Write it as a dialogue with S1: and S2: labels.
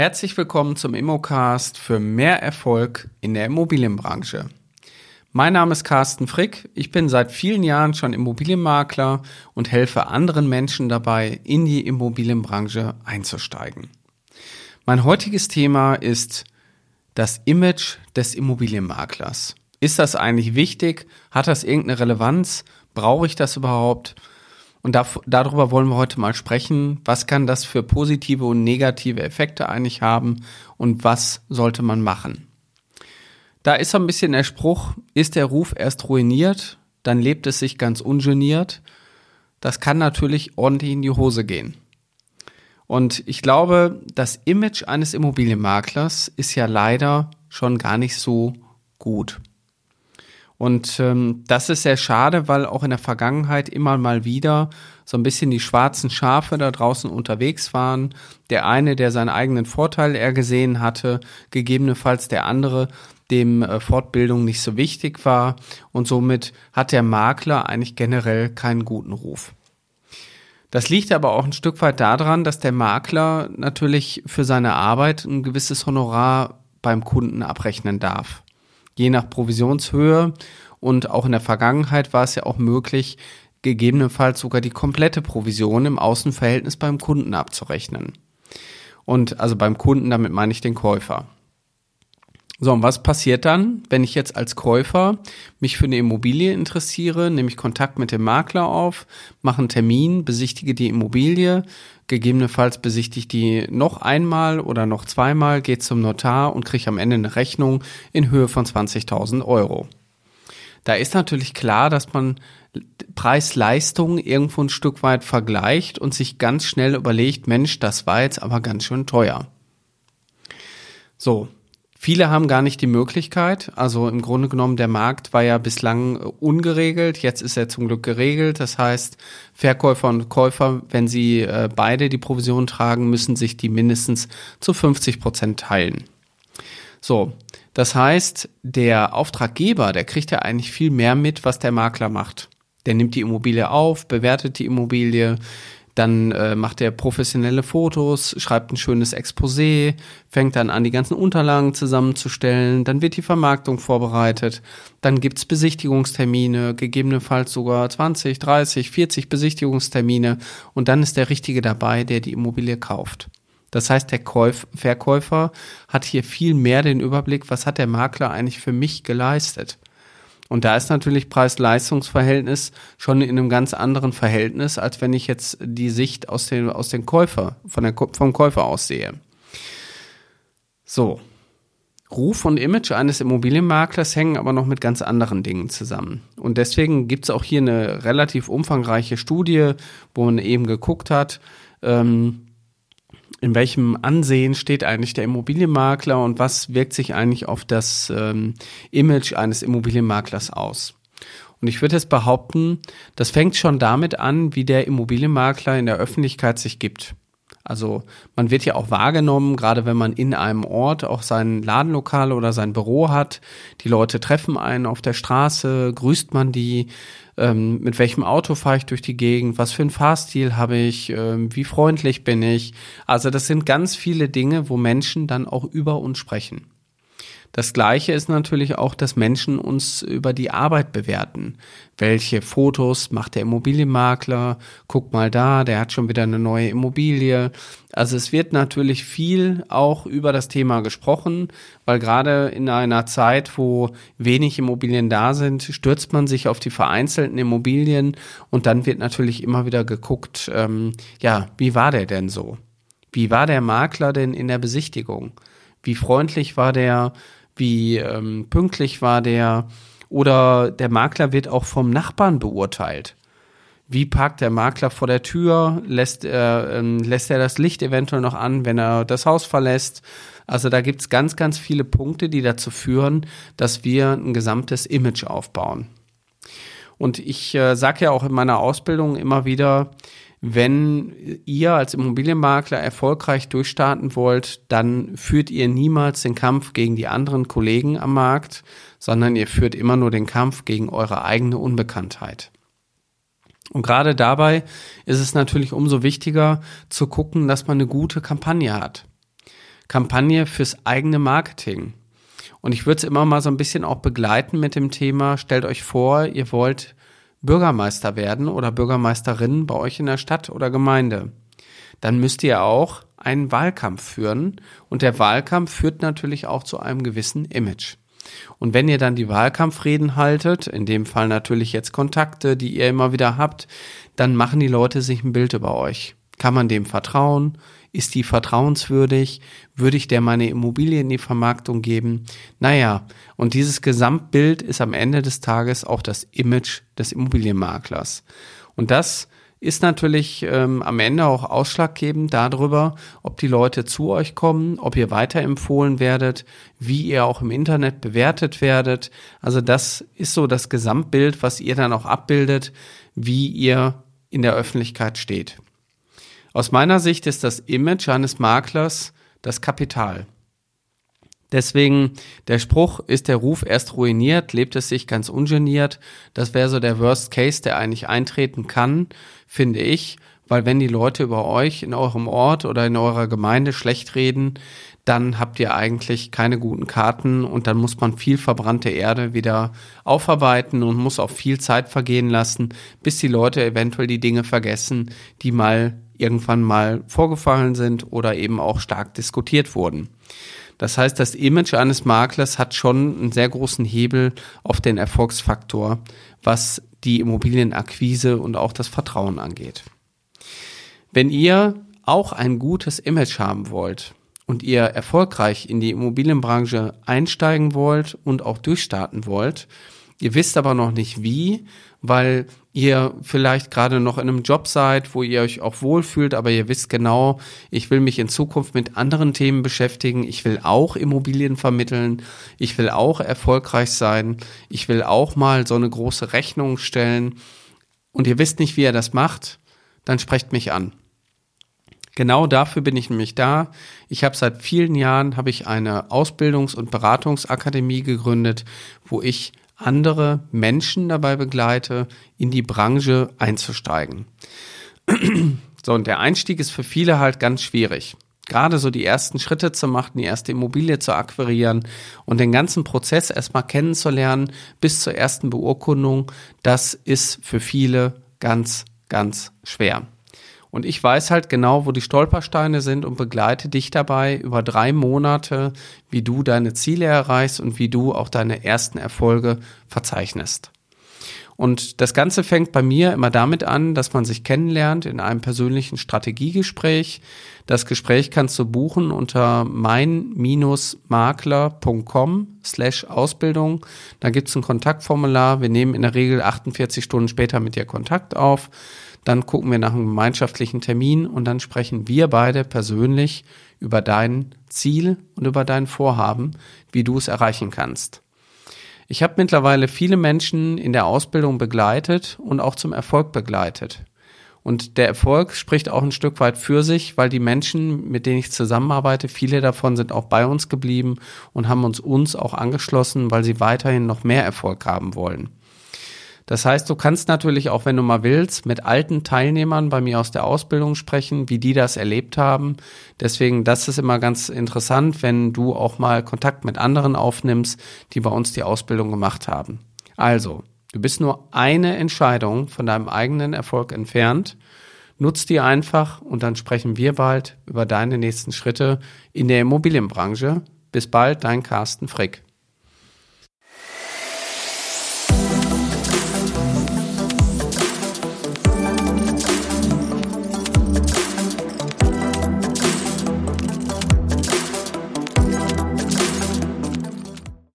S1: Herzlich willkommen zum Immocast für mehr Erfolg in der Immobilienbranche. Mein Name ist Carsten Frick. Ich bin seit vielen Jahren schon Immobilienmakler und helfe anderen Menschen dabei, in die Immobilienbranche einzusteigen. Mein heutiges Thema ist das Image des Immobilienmaklers. Ist das eigentlich wichtig? Hat das irgendeine Relevanz? Brauche ich das überhaupt? Und da, darüber wollen wir heute mal sprechen. Was kann das für positive und negative Effekte eigentlich haben und was sollte man machen? Da ist so ein bisschen der Spruch, ist der Ruf erst ruiniert, dann lebt es sich ganz ungeniert. Das kann natürlich ordentlich in die Hose gehen. Und ich glaube, das Image eines Immobilienmaklers ist ja leider schon gar nicht so gut. Und ähm, das ist sehr schade, weil auch in der Vergangenheit immer mal wieder so ein bisschen die schwarzen Schafe da draußen unterwegs waren. Der eine, der seinen eigenen Vorteil eher gesehen hatte, gegebenenfalls der andere, dem äh, Fortbildung nicht so wichtig war. Und somit hat der Makler eigentlich generell keinen guten Ruf. Das liegt aber auch ein Stück weit daran, dass der Makler natürlich für seine Arbeit ein gewisses Honorar beim Kunden abrechnen darf je nach Provisionshöhe. Und auch in der Vergangenheit war es ja auch möglich, gegebenenfalls sogar die komplette Provision im Außenverhältnis beim Kunden abzurechnen. Und also beim Kunden, damit meine ich den Käufer. So, und was passiert dann, wenn ich jetzt als Käufer mich für eine Immobilie interessiere, nehme ich Kontakt mit dem Makler auf, mache einen Termin, besichtige die Immobilie, gegebenenfalls besichtige die noch einmal oder noch zweimal, gehe zum Notar und kriege am Ende eine Rechnung in Höhe von 20.000 Euro. Da ist natürlich klar, dass man Preis-Leistung irgendwo ein Stück weit vergleicht und sich ganz schnell überlegt, Mensch, das war jetzt aber ganz schön teuer. So, Viele haben gar nicht die Möglichkeit. Also im Grunde genommen, der Markt war ja bislang ungeregelt. Jetzt ist er zum Glück geregelt. Das heißt, Verkäufer und Käufer, wenn sie äh, beide die Provision tragen, müssen sich die mindestens zu 50 Prozent teilen. So. Das heißt, der Auftraggeber, der kriegt ja eigentlich viel mehr mit, was der Makler macht. Der nimmt die Immobilie auf, bewertet die Immobilie, dann äh, macht er professionelle Fotos, schreibt ein schönes Exposé, fängt dann an, die ganzen Unterlagen zusammenzustellen, dann wird die Vermarktung vorbereitet, dann gibt's Besichtigungstermine, gegebenenfalls sogar 20, 30, 40 Besichtigungstermine und dann ist der Richtige dabei, der die Immobilie kauft. Das heißt, der Käuf Verkäufer hat hier viel mehr den Überblick, was hat der Makler eigentlich für mich geleistet. Und da ist natürlich Preis-Leistungs-Verhältnis schon in einem ganz anderen Verhältnis, als wenn ich jetzt die Sicht aus dem, aus dem Käufer, von der, vom Käufer aus sehe. So. Ruf und Image eines Immobilienmaklers hängen aber noch mit ganz anderen Dingen zusammen. Und deswegen gibt es auch hier eine relativ umfangreiche Studie, wo man eben geguckt hat, ähm, in welchem Ansehen steht eigentlich der Immobilienmakler und was wirkt sich eigentlich auf das ähm, Image eines Immobilienmaklers aus. Und ich würde jetzt behaupten, das fängt schon damit an, wie der Immobilienmakler in der Öffentlichkeit sich gibt. Also man wird ja auch wahrgenommen, gerade wenn man in einem Ort auch sein Ladenlokal oder sein Büro hat. Die Leute treffen einen auf der Straße, grüßt man die, ähm, mit welchem Auto fahre ich durch die Gegend, was für einen Fahrstil habe ich, ähm, wie freundlich bin ich. Also das sind ganz viele Dinge, wo Menschen dann auch über uns sprechen. Das Gleiche ist natürlich auch, dass Menschen uns über die Arbeit bewerten. Welche Fotos macht der Immobilienmakler? Guck mal da, der hat schon wieder eine neue Immobilie. Also es wird natürlich viel auch über das Thema gesprochen, weil gerade in einer Zeit, wo wenig Immobilien da sind, stürzt man sich auf die vereinzelten Immobilien und dann wird natürlich immer wieder geguckt, ähm, ja, wie war der denn so? Wie war der Makler denn in der Besichtigung? Wie freundlich war der? Wie ähm, pünktlich war der oder der Makler wird auch vom Nachbarn beurteilt. Wie parkt der Makler vor der Tür? Lässt er, ähm, lässt er das Licht eventuell noch an, wenn er das Haus verlässt? Also da gibt's ganz, ganz viele Punkte, die dazu führen, dass wir ein gesamtes Image aufbauen. Und ich äh, sage ja auch in meiner Ausbildung immer wieder, wenn ihr als Immobilienmakler erfolgreich durchstarten wollt, dann führt ihr niemals den Kampf gegen die anderen Kollegen am Markt, sondern ihr führt immer nur den Kampf gegen eure eigene Unbekanntheit. Und gerade dabei ist es natürlich umso wichtiger zu gucken, dass man eine gute Kampagne hat. Kampagne fürs eigene Marketing. Und ich würde es immer mal so ein bisschen auch begleiten mit dem Thema, stellt euch vor, ihr wollt Bürgermeister werden oder Bürgermeisterin bei euch in der Stadt oder Gemeinde. Dann müsst ihr auch einen Wahlkampf führen und der Wahlkampf führt natürlich auch zu einem gewissen Image. Und wenn ihr dann die Wahlkampfreden haltet, in dem Fall natürlich jetzt Kontakte, die ihr immer wieder habt, dann machen die Leute sich ein Bild über euch. Kann man dem vertrauen? Ist die vertrauenswürdig? Würde ich der meine Immobilie in die Vermarktung geben? Naja, und dieses Gesamtbild ist am Ende des Tages auch das Image des Immobilienmaklers. Und das ist natürlich ähm, am Ende auch ausschlaggebend darüber, ob die Leute zu euch kommen, ob ihr weiterempfohlen werdet, wie ihr auch im Internet bewertet werdet. Also das ist so das Gesamtbild, was ihr dann auch abbildet, wie ihr in der Öffentlichkeit steht. Aus meiner Sicht ist das Image eines Maklers das Kapital. Deswegen der Spruch, ist der Ruf erst ruiniert, lebt es sich ganz ungeniert. Das wäre so der Worst Case, der eigentlich eintreten kann, finde ich. Weil wenn die Leute über euch in eurem Ort oder in eurer Gemeinde schlecht reden, dann habt ihr eigentlich keine guten Karten und dann muss man viel verbrannte Erde wieder aufarbeiten und muss auch viel Zeit vergehen lassen, bis die Leute eventuell die Dinge vergessen, die mal irgendwann mal vorgefallen sind oder eben auch stark diskutiert wurden. Das heißt, das Image eines Maklers hat schon einen sehr großen Hebel auf den Erfolgsfaktor, was die Immobilienakquise und auch das Vertrauen angeht. Wenn ihr auch ein gutes Image haben wollt und ihr erfolgreich in die Immobilienbranche einsteigen wollt und auch durchstarten wollt, ihr wisst aber noch nicht wie, weil ihr vielleicht gerade noch in einem Job seid, wo ihr euch auch wohlfühlt, aber ihr wisst genau, ich will mich in Zukunft mit anderen Themen beschäftigen, ich will auch Immobilien vermitteln, ich will auch erfolgreich sein, ich will auch mal so eine große Rechnung stellen und ihr wisst nicht, wie ihr das macht, dann sprecht mich an. Genau dafür bin ich nämlich da. Ich habe seit vielen Jahren habe ich eine Ausbildungs- und Beratungsakademie gegründet, wo ich andere Menschen dabei begleite, in die Branche einzusteigen. So, und der Einstieg ist für viele halt ganz schwierig. Gerade so die ersten Schritte zu machen, die erste Immobilie zu akquirieren und den ganzen Prozess erstmal kennenzulernen bis zur ersten Beurkundung, das ist für viele ganz, ganz schwer. Und ich weiß halt genau, wo die Stolpersteine sind und begleite dich dabei über drei Monate, wie du deine Ziele erreichst und wie du auch deine ersten Erfolge verzeichnest. Und das Ganze fängt bei mir immer damit an, dass man sich kennenlernt in einem persönlichen Strategiegespräch. Das Gespräch kannst du buchen unter mein-makler.com slash Ausbildung. Da gibt's ein Kontaktformular. Wir nehmen in der Regel 48 Stunden später mit dir Kontakt auf. Dann gucken wir nach einem gemeinschaftlichen Termin und dann sprechen wir beide persönlich über dein Ziel und über dein Vorhaben, wie du es erreichen kannst. Ich habe mittlerweile viele Menschen in der Ausbildung begleitet und auch zum Erfolg begleitet. Und der Erfolg spricht auch ein Stück weit für sich, weil die Menschen, mit denen ich zusammenarbeite, viele davon sind auch bei uns geblieben und haben uns uns auch angeschlossen, weil sie weiterhin noch mehr Erfolg haben wollen. Das heißt, du kannst natürlich auch, wenn du mal willst, mit alten Teilnehmern bei mir aus der Ausbildung sprechen, wie die das erlebt haben. Deswegen, das ist immer ganz interessant, wenn du auch mal Kontakt mit anderen aufnimmst, die bei uns die Ausbildung gemacht haben. Also, du bist nur eine Entscheidung von deinem eigenen Erfolg entfernt. Nutz die einfach und dann sprechen wir bald über deine nächsten Schritte in der Immobilienbranche. Bis bald, dein Carsten Frick.